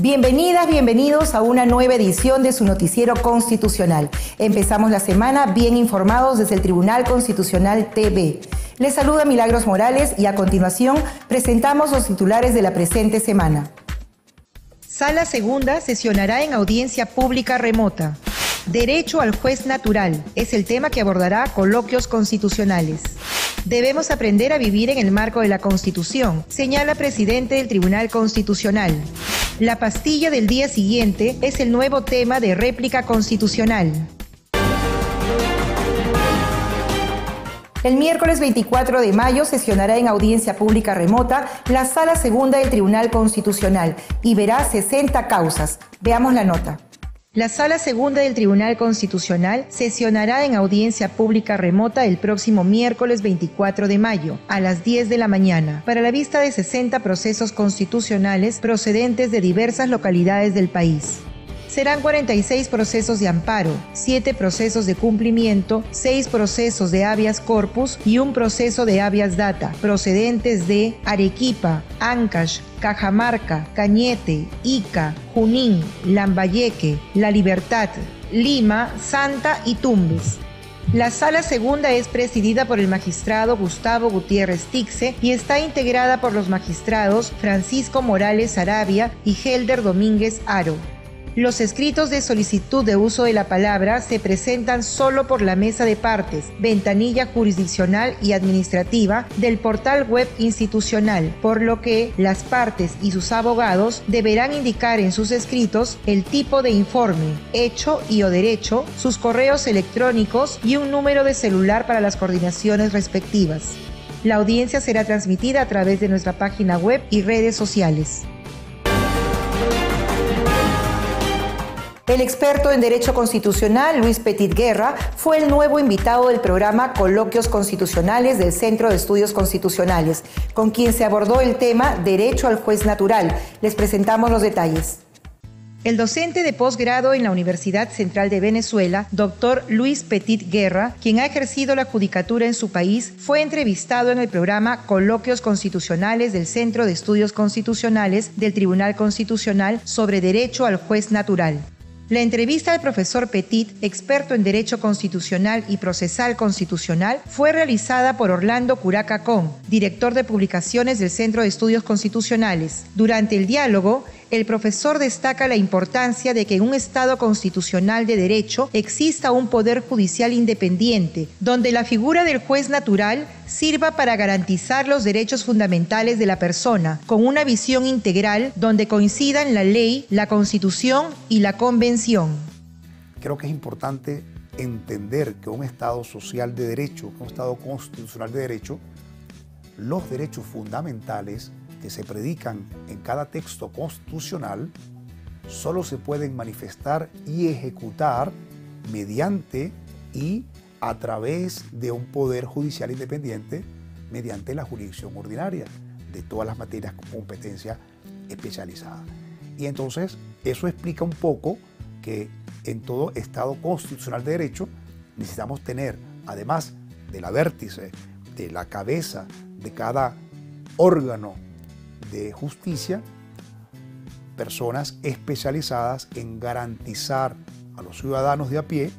Bienvenidas, bienvenidos a una nueva edición de su noticiero constitucional. Empezamos la semana bien informados desde el Tribunal Constitucional TV. Les saluda Milagros Morales y a continuación presentamos los titulares de la presente semana. Sala Segunda sesionará en audiencia pública remota. Derecho al juez natural es el tema que abordará coloquios constitucionales. Debemos aprender a vivir en el marco de la Constitución, señala presidente del Tribunal Constitucional. La pastilla del día siguiente es el nuevo tema de réplica constitucional. El miércoles 24 de mayo sesionará en audiencia pública remota la Sala Segunda del Tribunal Constitucional y verá 60 causas. Veamos la nota. La Sala Segunda del Tribunal Constitucional sesionará en audiencia pública remota el próximo miércoles 24 de mayo a las 10 de la mañana para la vista de 60 procesos constitucionales procedentes de diversas localidades del país. Serán 46 procesos de amparo, 7 procesos de cumplimiento, 6 procesos de habeas corpus y un proceso de habeas data, procedentes de Arequipa, Ancash, Cajamarca, Cañete, Ica, Junín, Lambayeque, La Libertad, Lima, Santa y Tumbes. La sala segunda es presidida por el magistrado Gustavo Gutiérrez Tixe y está integrada por los magistrados Francisco Morales Arabia y Helder Domínguez Aro. Los escritos de solicitud de uso de la palabra se presentan solo por la mesa de partes, ventanilla jurisdiccional y administrativa del portal web institucional, por lo que las partes y sus abogados deberán indicar en sus escritos el tipo de informe, hecho y o derecho, sus correos electrónicos y un número de celular para las coordinaciones respectivas. La audiencia será transmitida a través de nuestra página web y redes sociales. El experto en Derecho Constitucional, Luis Petit Guerra, fue el nuevo invitado del programa Coloquios Constitucionales del Centro de Estudios Constitucionales, con quien se abordó el tema Derecho al Juez Natural. Les presentamos los detalles. El docente de posgrado en la Universidad Central de Venezuela, doctor Luis Petit Guerra, quien ha ejercido la judicatura en su país, fue entrevistado en el programa Coloquios Constitucionales del Centro de Estudios Constitucionales del Tribunal Constitucional sobre Derecho al Juez Natural. La entrevista al profesor Petit, experto en Derecho Constitucional y Procesal Constitucional, fue realizada por Orlando Curacacón, director de publicaciones del Centro de Estudios Constitucionales. Durante el diálogo, el profesor destaca la importancia de que en un Estado constitucional de derecho exista un poder judicial independiente, donde la figura del juez natural sirva para garantizar los derechos fundamentales de la persona, con una visión integral donde coincidan la ley, la constitución y la convención. Creo que es importante entender que un Estado social de derecho, un Estado constitucional de derecho, los derechos fundamentales que se predican en cada texto constitucional solo se pueden manifestar y ejecutar mediante y a través de un poder judicial independiente mediante la jurisdicción ordinaria de todas las materias con competencia especializada. Y entonces eso explica un poco que en todo Estado constitucional de derecho necesitamos tener, además de la vértice, de la cabeza de cada órgano de justicia, personas especializadas en garantizar a los ciudadanos de a pie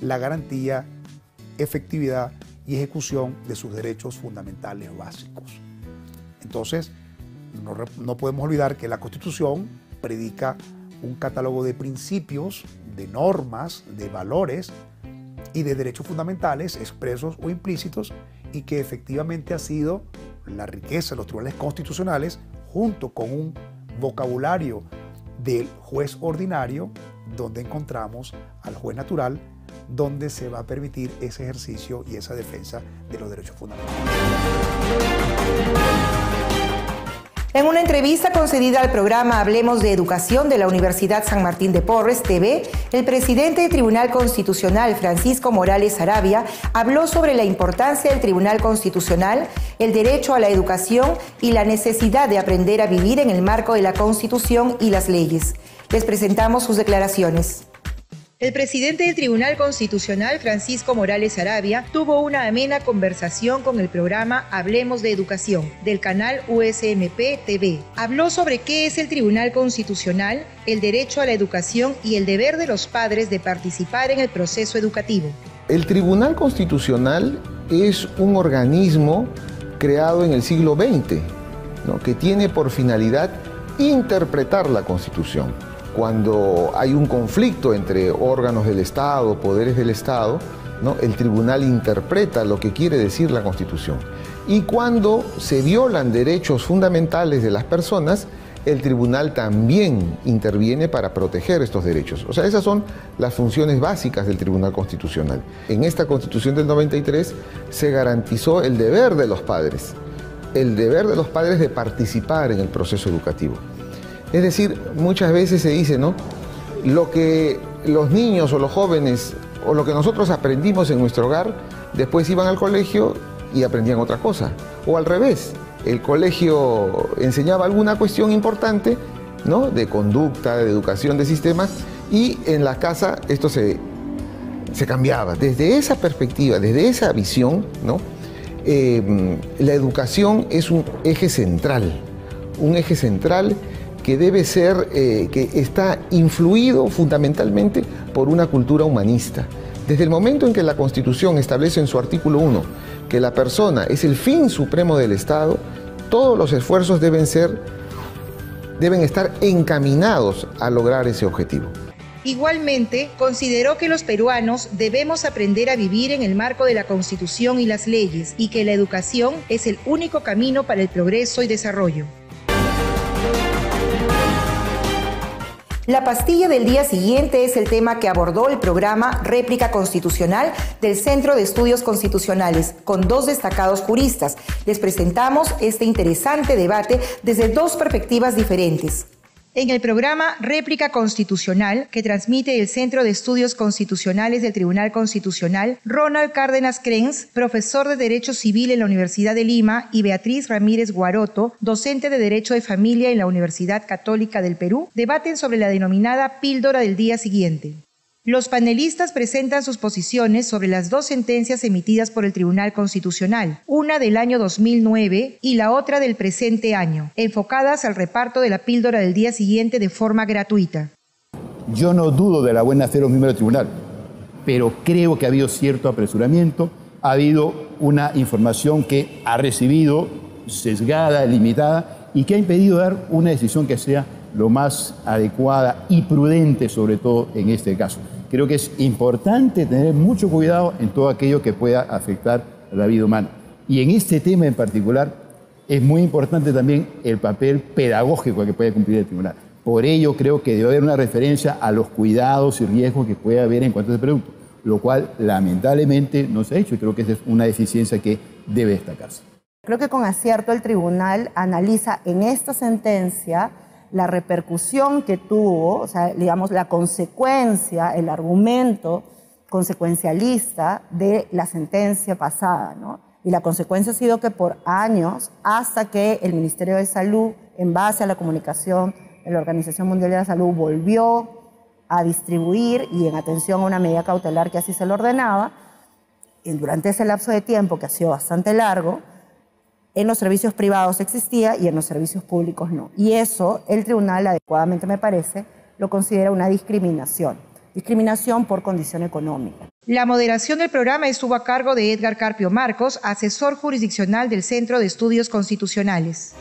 la garantía, efectividad y ejecución de sus derechos fundamentales básicos. Entonces, no, podemos olvidar que la Constitución predica un catálogo de principios, de normas, de valores y de derechos fundamentales expresos o implícitos y que efectivamente ha sido la riqueza de los tribunales constitucionales junto con un vocabulario del juez ordinario donde encontramos al juez natural donde se va a permitir ese ejercicio y esa defensa de los derechos fundamentales. En una entrevista concedida al programa Hablemos de Educación de la Universidad San Martín de Porres TV, el presidente del Tribunal Constitucional, Francisco Morales Arabia, habló sobre la importancia del Tribunal Constitucional, el derecho a la educación y la necesidad de aprender a vivir en el marco de la Constitución y las leyes. Les presentamos sus declaraciones. El presidente del Tribunal Constitucional, Francisco Morales Arabia, tuvo una amena conversación con el programa Hablemos de Educación del canal USMP TV. Habló sobre qué es el Tribunal Constitucional, el derecho a la educación y el deber de los padres de participar en el proceso educativo. El Tribunal Constitucional es un organismo creado en el siglo XX, que tiene por finalidad interpretar la Constitución cuando hay un conflicto entre órganos del Estado, poderes del Estado, el tribunal interpreta lo que quiere decir la Constitución. Y cuando se violan derechos fundamentales de las personas, el tribunal también interviene para proteger estos derechos. O sea, esas son las funciones básicas del Tribunal Constitucional. En esta Constitución del 93 se garantizó el deber de los padres, el deber de los padres de participar en el proceso educativo. Es decir, muchas veces se dice, ¿no? Lo que los niños o los jóvenes o lo que nosotros aprendimos en nuestro hogar, después iban al colegio y aprendían otra cosa. O al revés, el colegio enseñaba alguna cuestión importante, ¿no? De conducta, de educación, de sistemas, y en la casa esto se, se cambiaba. Desde esa perspectiva, desde esa visión, ¿no? Eh, la educación es un eje central, un eje central que debe ser, eh, que está influido fundamentalmente por una cultura humanista. Desde el momento en que la Constitución establece en su artículo 1 que la persona es el fin supremo del Estado, todos los esfuerzos deben ser deben estar encaminados a lograr ese objetivo. Igualmente, consideró que los peruanos debemos aprender a vivir en el marco de la Constitución y las leyes y que la educación es el único camino para el progreso y desarrollo. La pastilla del día siguiente es el tema que abordó el programa Réplica Constitucional del Centro de Estudios Constitucionales, con dos destacados juristas. Les presentamos este interesante debate desde dos perspectivas diferentes en el programa Réplica Constitucional que transmite el Centro de Estudios Constitucionales del Tribunal Constitucional, Ronald Cárdenas Krenz, profesor de Derecho Civil en la Universidad de Lima, y Beatriz Ramírez Guaroto, docente de Derecho de Familia en la Universidad Católica del Perú, debaten sobre la denominada píldora del día siguiente. Los panelistas presentan sus posiciones sobre las dos sentencias emitidas por el Tribunal Constitucional, una del año 2009 y la otra del presente año, enfocadas al reparto de la píldora del día siguiente de forma gratuita. Yo no dudo de la buena fe de los miembros del tribunal, pero creo que ha habido cierto apresuramiento, ha habido una información que ha recibido sesgada, limitada y que ha impedido dar una decisión que sea lo más adecuada y prudente, sobre todo en este caso creo que es importante tener mucho cuidado en todo aquello que pueda afectar a la vida humana. Y en este tema en particular es muy importante también el papel pedagógico que puede cumplir el tribunal. Por ello creo que debe haber una referencia a los cuidados y riesgos que puede haber en cuanto a ese producto, lo cual lamentablemente no se ha hecho y creo que esa es una deficiencia que debe destacarse. Creo que con acierto el tribunal analiza en esta sentencia la repercusión que tuvo, o sea, digamos, la consecuencia, el argumento consecuencialista de la sentencia pasada, ¿no? Y la consecuencia ha sido que por años, hasta que el Ministerio de Salud, en base a la comunicación de la Organización Mundial de la Salud, volvió a distribuir y en atención a una medida cautelar que así se lo ordenaba, y durante ese lapso de tiempo, que ha sido bastante largo, en los servicios privados existía y en los servicios públicos no. Y eso el tribunal adecuadamente me parece lo considera una discriminación, discriminación por condición económica. La moderación del programa estuvo a cargo de Edgar Carpio Marcos, asesor jurisdiccional del Centro de Estudios Constitucionales.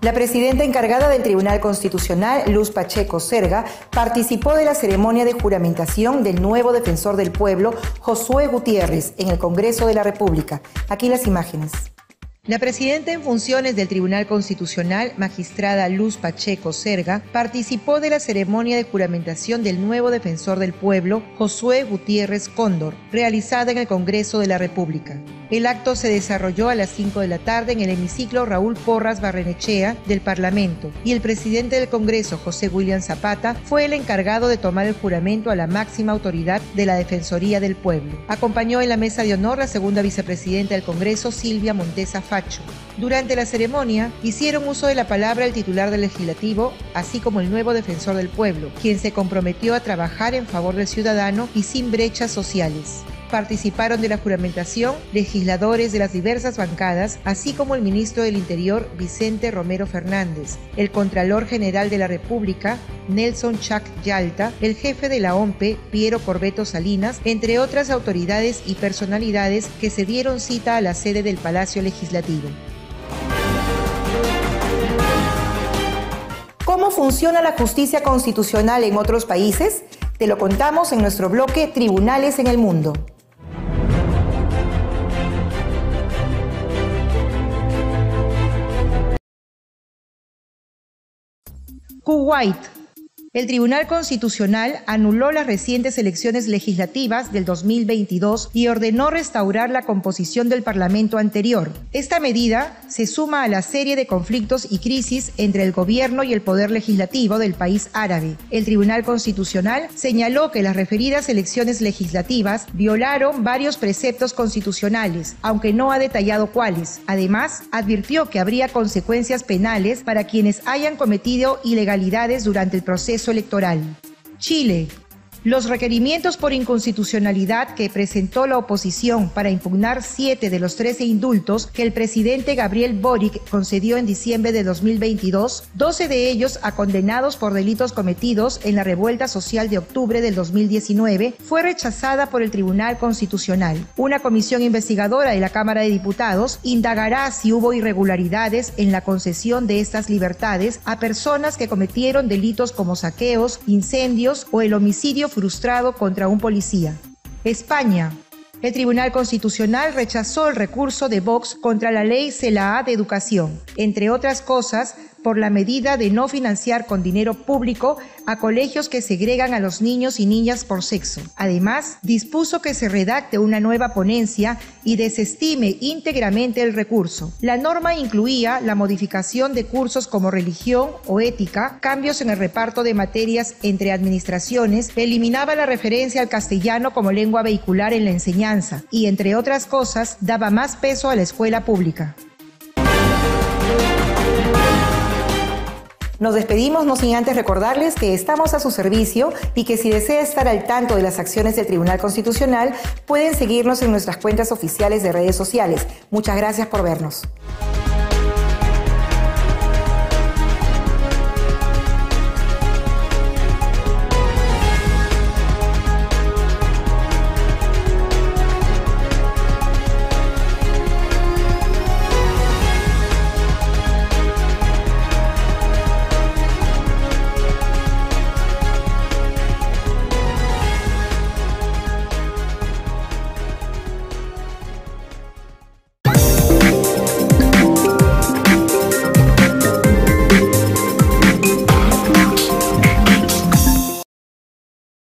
La presidenta encargada del Tribunal Constitucional, Luz Pacheco Serga, participó de la ceremonia de juramentación del nuevo defensor del pueblo, Josué Gutiérrez, en el Congreso de la República. Aquí las imágenes. La presidenta en funciones del Tribunal Constitucional, magistrada Luz Pacheco Serga, participó de la ceremonia de juramentación del nuevo defensor del pueblo, Josué Gutiérrez Cóndor, realizada en el Congreso de la República. El acto se desarrolló a las 5 de la tarde en el hemiciclo Raúl Porras Barrenechea del Parlamento y el presidente del Congreso, José William Zapata, fue el encargado de tomar el juramento a la máxima autoridad de la Defensoría del Pueblo. Acompañó en la mesa de honor la segunda vicepresidenta del Congreso, Silvia Montesa Durante la ceremonia hicieron uso de la palabra el titular del legislativo, así como el nuevo defensor del pueblo, quien se comprometió a trabajar en favor del ciudadano y sin brechas sociales. Participaron de la juramentación legisladores de las diversas bancadas, así como el ministro del Interior Vicente Romero Fernández, el Contralor General de la República Nelson Chac Yalta, el jefe de la OMPE Piero Corbeto Salinas, entre otras autoridades y personalidades que se dieron cita a la sede del Palacio Legislativo. ¿Cómo funciona la justicia constitucional en otros países? Te lo contamos en nuestro bloque Tribunales en el Mundo. Kuwait el Tribunal Constitucional anuló las recientes elecciones legislativas del 2022 y ordenó restaurar la composición del Parlamento anterior. Esta medida se suma a la serie de conflictos y crisis entre el gobierno y el poder legislativo del país árabe. El Tribunal Constitucional señaló que las referidas elecciones legislativas violaron varios preceptos constitucionales, aunque no ha detallado cuáles. Además, advirtió que habría consecuencias penales para quienes hayan cometido ilegalidades durante el proceso electoral. Chile los requerimientos por inconstitucionalidad que presentó la oposición para impugnar siete de los trece indultos que el presidente Gabriel Boric concedió en diciembre de 2022, doce de ellos a condenados por delitos cometidos en la revuelta social de octubre del 2019, fue rechazada por el Tribunal Constitucional. Una comisión investigadora de la Cámara de Diputados indagará si hubo irregularidades en la concesión de estas libertades a personas que cometieron delitos como saqueos, incendios o el homicidio frustrado contra un policía. España. El Tribunal Constitucional rechazó el recurso de Vox contra la ley CELAA de educación. Entre otras cosas, por la medida de no financiar con dinero público a colegios que segregan a los niños y niñas por sexo. Además, dispuso que se redacte una nueva ponencia y desestime íntegramente el recurso. La norma incluía la modificación de cursos como religión o ética, cambios en el reparto de materias entre administraciones, eliminaba la referencia al castellano como lengua vehicular en la enseñanza y, entre otras cosas, daba más peso a la escuela pública. Nos despedimos no sin antes recordarles que estamos a su servicio y que si desea estar al tanto de las acciones del Tribunal Constitucional, pueden seguirnos en nuestras cuentas oficiales de redes sociales. Muchas gracias por vernos.